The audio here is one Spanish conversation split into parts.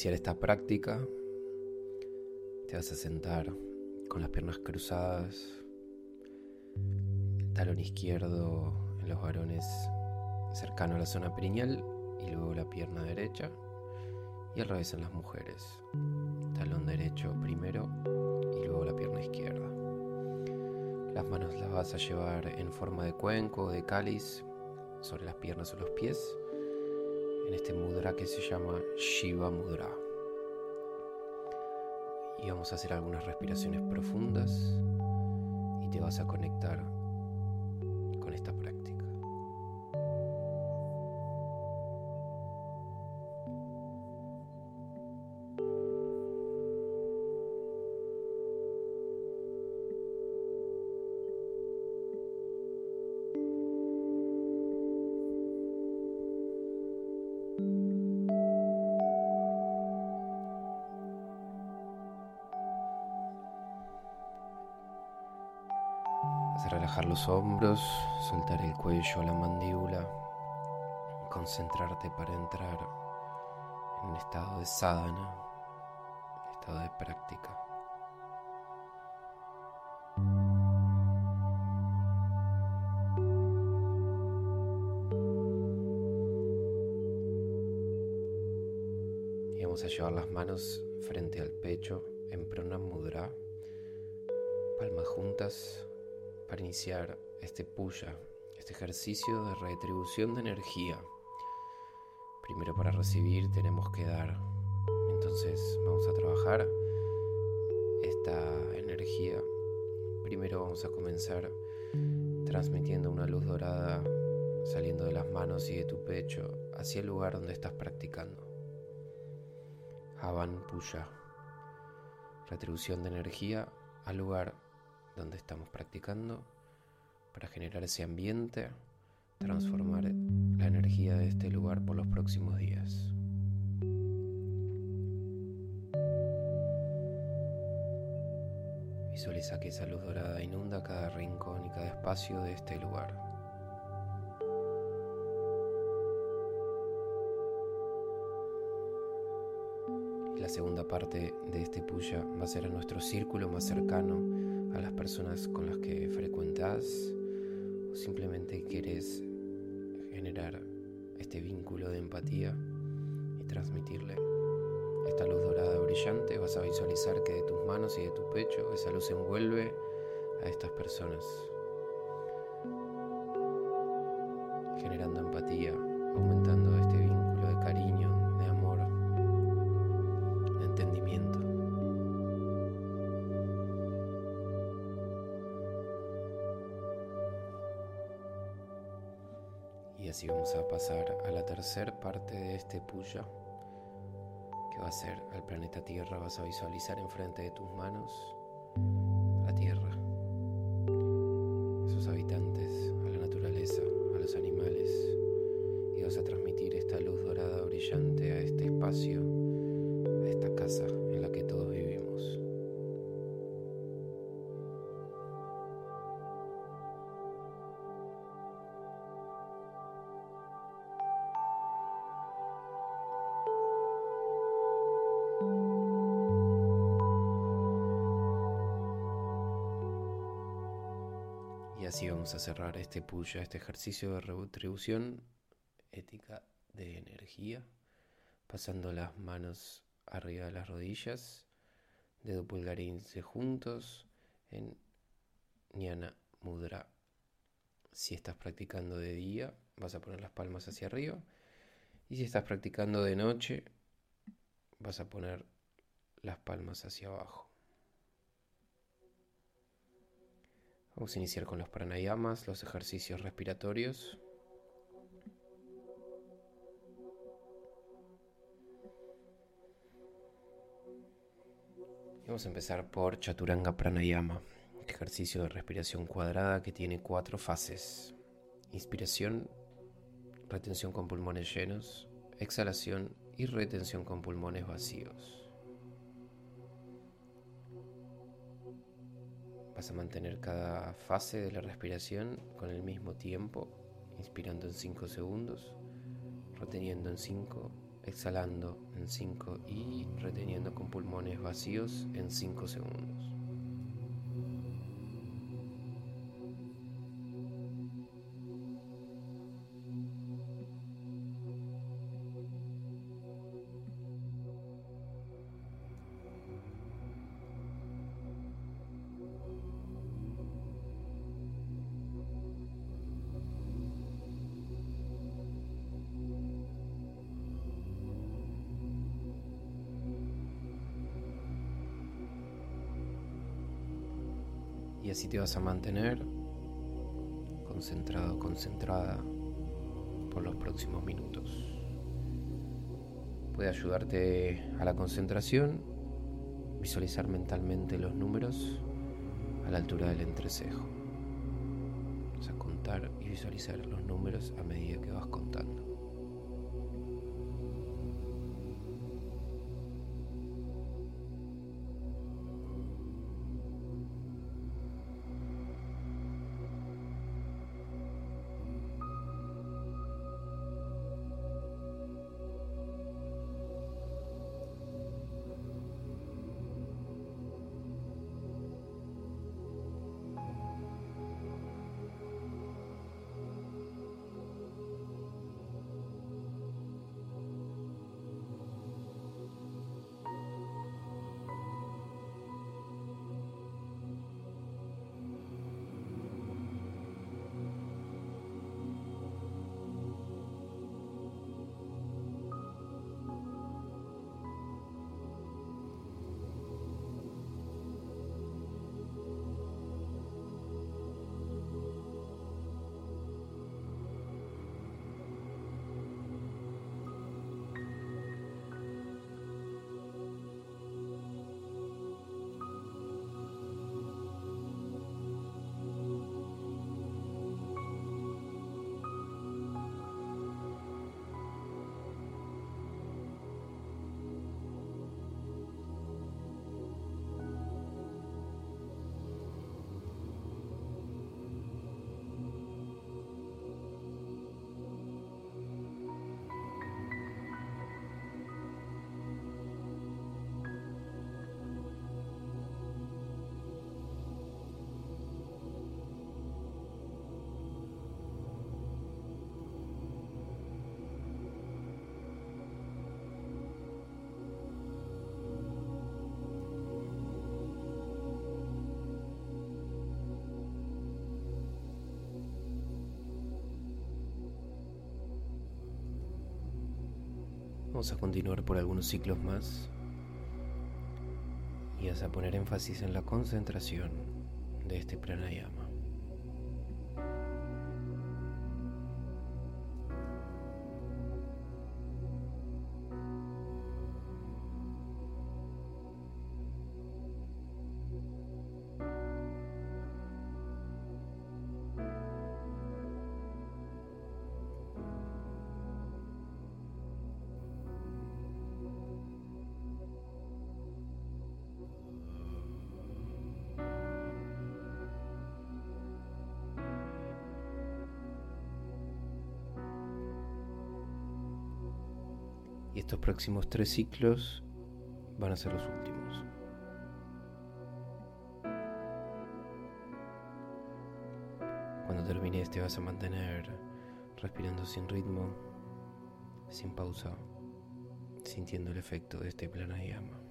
Iniciar esta práctica. Te vas a sentar con las piernas cruzadas, el talón izquierdo en los varones cercano a la zona perineal y luego la pierna derecha y al revés en las mujeres. Talón derecho primero y luego la pierna izquierda. Las manos las vas a llevar en forma de cuenco o de cáliz sobre las piernas o los pies en este mudra que se llama Shiva Mudra. Y vamos a hacer algunas respiraciones profundas y te vas a conectar relajar los hombros, soltar el cuello, la mandíbula, concentrarte para entrar en estado de sadhana, estado de práctica. Este puya, este ejercicio de retribución de energía. Primero para recibir tenemos que dar. Entonces vamos a trabajar esta energía. Primero vamos a comenzar transmitiendo una luz dorada saliendo de las manos y de tu pecho hacia el lugar donde estás practicando. Havan Puya. Retribución de energía al lugar donde estamos practicando para generar ese ambiente, transformar la energía de este lugar por los próximos días. Visualiza que esa luz dorada inunda cada rincón y cada espacio de este lugar. La segunda parte de este puya va a ser a nuestro círculo más cercano, a las personas con las que frecuentas simplemente quieres generar este vínculo de empatía y transmitirle esta luz dorada brillante, vas a visualizar que de tus manos y de tu pecho esa luz envuelve a estas personas, generando parte de este puya, que va a ser al planeta Tierra. Vas a visualizar enfrente de tus manos la Tierra, sus habitantes, a la naturaleza, a los animales, y vas a transmitir esta luz dorada brillante a este espacio, vamos a cerrar este puya, este ejercicio de retribución ética de energía, pasando las manos arriba de las rodillas, dedo pulgar e índice juntos en Jnana Mudra. Si estás practicando de día, vas a poner las palmas hacia arriba. Y si estás practicando de noche, vas a poner las palmas hacia abajo. Vamos a iniciar con los pranayamas, los ejercicios respiratorios. vamos a empezar por Chaturanga Pranayama, ejercicio de respiración cuadrada que tiene cuatro fases. Inspiración, retención con pulmones llenos, exhalación y retención con pulmones vacíos. Vas a mantener cada fase de la respiración con el mismo tiempo, inspirando en 5 segundos, reteniendo en 5, exhalando en 5 y reteniendo con pulmones vacíos en 5 segundos. Y así te vas a mantener concentrado, concentrada por los próximos minutos. Puede ayudarte a la concentración, visualizar mentalmente los números a la altura del entrecejo. Vas a contar y visualizar los números a medida que vas contando. Vamos a continuar por algunos ciclos más y vas a poner énfasis en la concentración de este pranayama. Estos próximos tres ciclos van a ser los últimos. termines te vas a mantener respirando sin ritmo, sin pausa, sintiendo el efecto de este pranayama.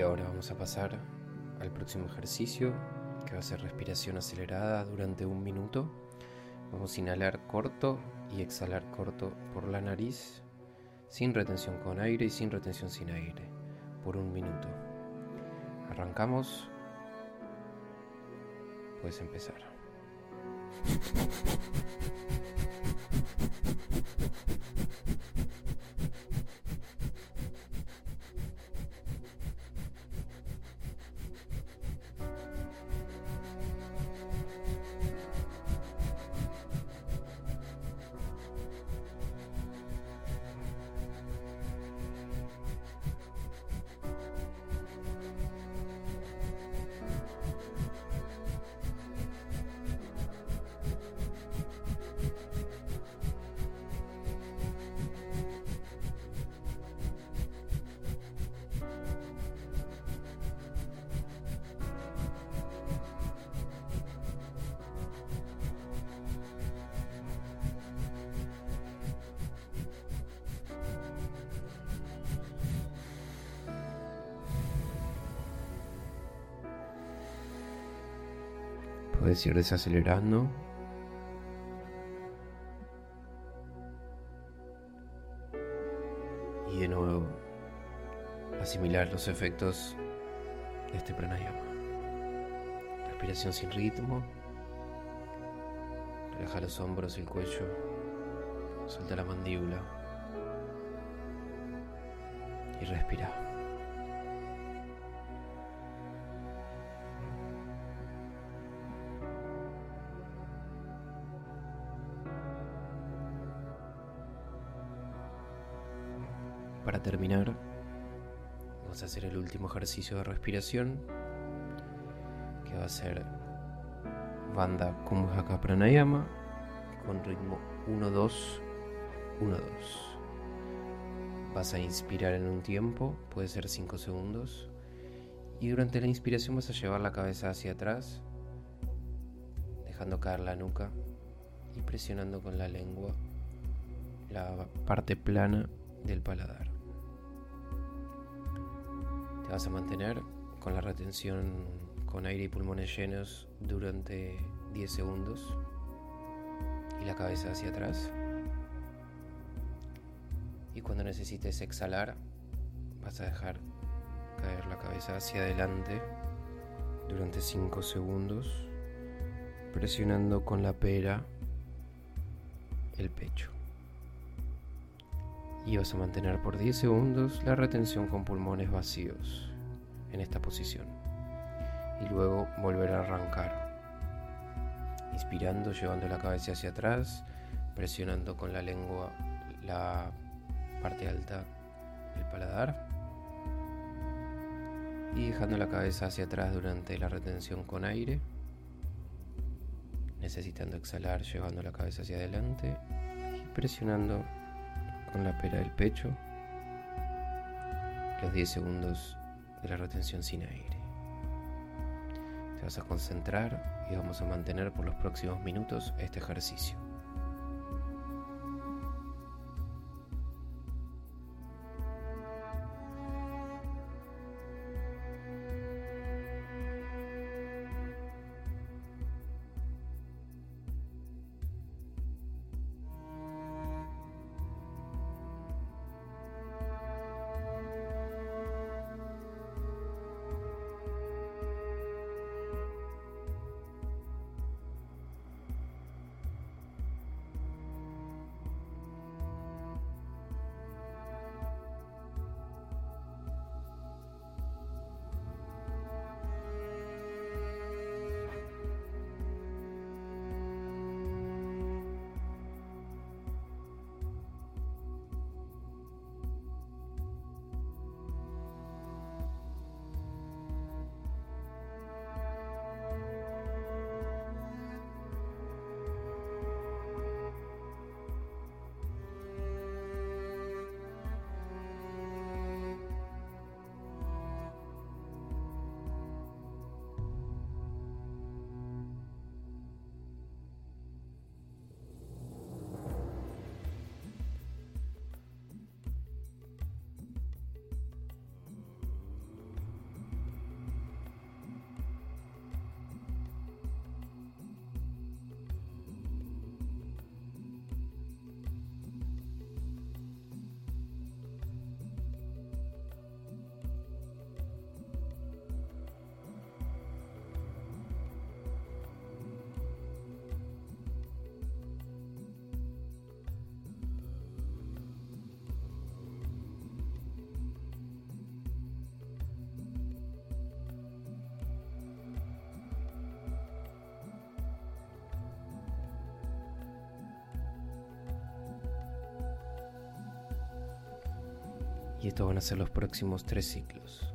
Y ahora vamos a pasar al próximo ejercicio, que va a ser respiración acelerada durante un minuto. Vamos a inhalar corto y exhalar corto por la nariz, sin retención con aire y sin retención sin aire, por un minuto. Arrancamos. Puedes empezar. Ir desacelerando. Y de nuevo, asimilar los efectos de este pranayama. Respiración sin ritmo. Relaja los hombros y el cuello. Suelta la mandíbula. Y respira. Terminar, vamos a hacer el último ejercicio de respiración, que va a ser banda Kumhaka Pranayama con ritmo 1-2, 1-2. Vas a inspirar en un tiempo, puede ser 5 segundos, y durante la inspiración vas a llevar la cabeza hacia atrás, dejando caer la nuca y presionando con la lengua la parte plana del paladar. Vas a mantener con la retención con aire y pulmones llenos durante 10 segundos y la cabeza hacia atrás. Y cuando necesites exhalar, vas a dejar caer la cabeza hacia adelante durante 5 segundos, presionando con la pera el pecho y vas a mantener por 10 segundos la retención con pulmones vacíos en esta posición. Y luego volver a arrancar. Inspirando llevando la cabeza hacia atrás presionando con la lengua la parte alta del paladar. Y dejando la cabeza hacia atrás durante la retención con aire. Necesitando exhalar llevando la cabeza hacia adelante y presionando con la pera del pecho, los 10 segundos de la retención sin aire. Te vas a concentrar y vamos a mantener por los próximos minutos este ejercicio. Y estos van a ser los próximos tres ciclos.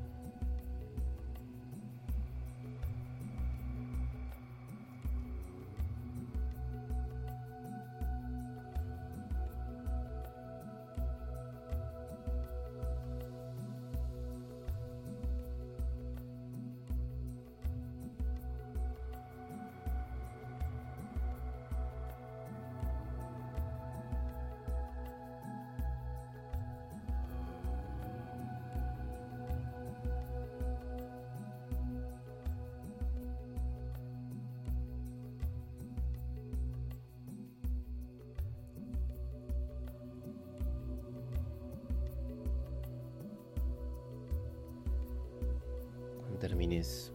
Termines,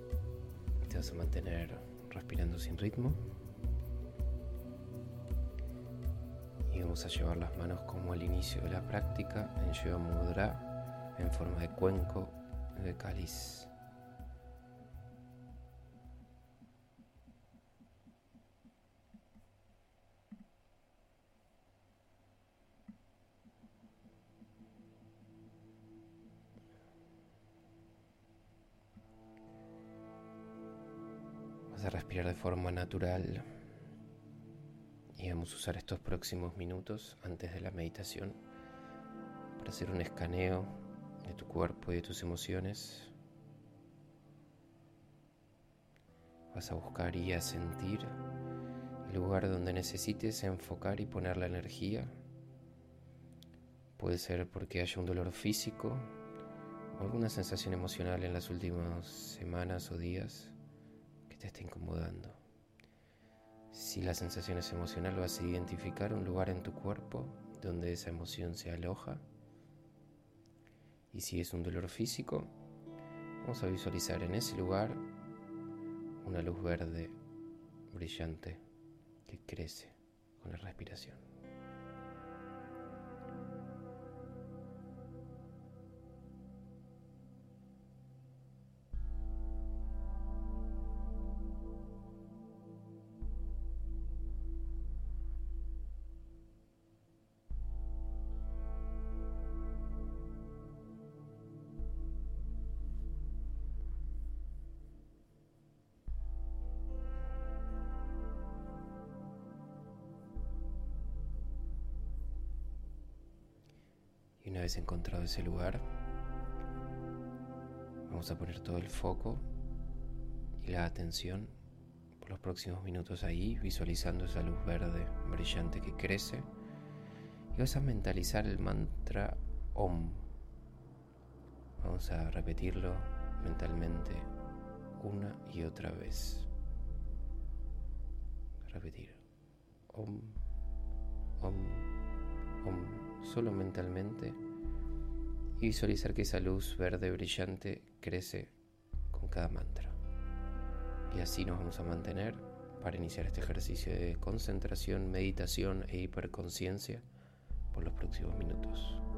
te vas a mantener respirando sin ritmo. Y vamos a llevar las manos como al inicio de la práctica en Yoga Mudra en forma de cuenco de cáliz. Forma natural y vamos a usar estos próximos minutos antes de la meditación para hacer un escaneo de tu cuerpo y de tus emociones. Vas a buscar y a sentir el lugar donde necesites enfocar y poner la energía. Puede ser porque haya un dolor físico o alguna sensación emocional en las últimas semanas o días te está incomodando. Si la sensación es emocional, vas a identificar un lugar en tu cuerpo donde esa emoción se aloja. Y si es un dolor físico, vamos a visualizar en ese lugar una luz verde brillante que crece con la respiración. Una vez encontrado ese lugar, vamos a poner todo el foco y la atención por los próximos minutos ahí, visualizando esa luz verde brillante que crece. Y vas a mentalizar el mantra OM. Vamos a repetirlo mentalmente una y otra vez. Repetir. OM, OM, OM solo mentalmente, y visualizar que esa luz verde brillante crece con cada mantra. Y así nos vamos a mantener para iniciar este ejercicio de concentración, meditación e hiperconciencia por los próximos minutos.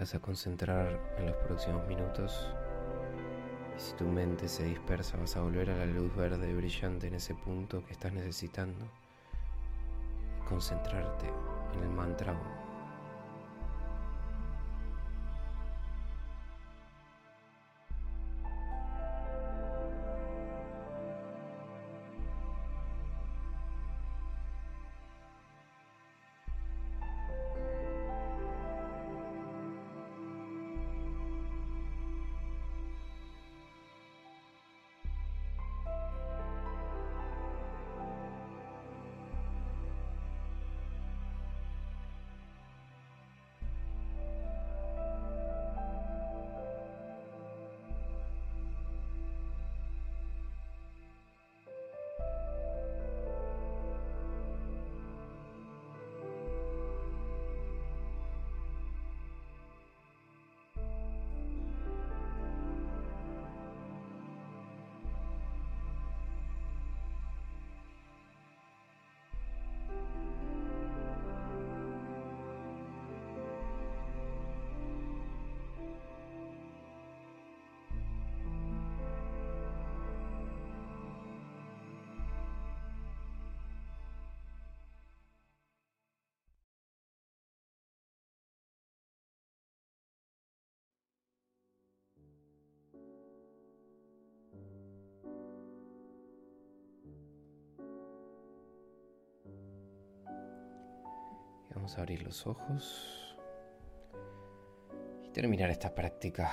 Vas a concentrar en los próximos minutos. Y si tu mente se dispersa, vas a volver a la luz verde brillante en ese punto que estás necesitando. Concentrarte en el mantra Vamos a abrir los ojos y terminar esta práctica.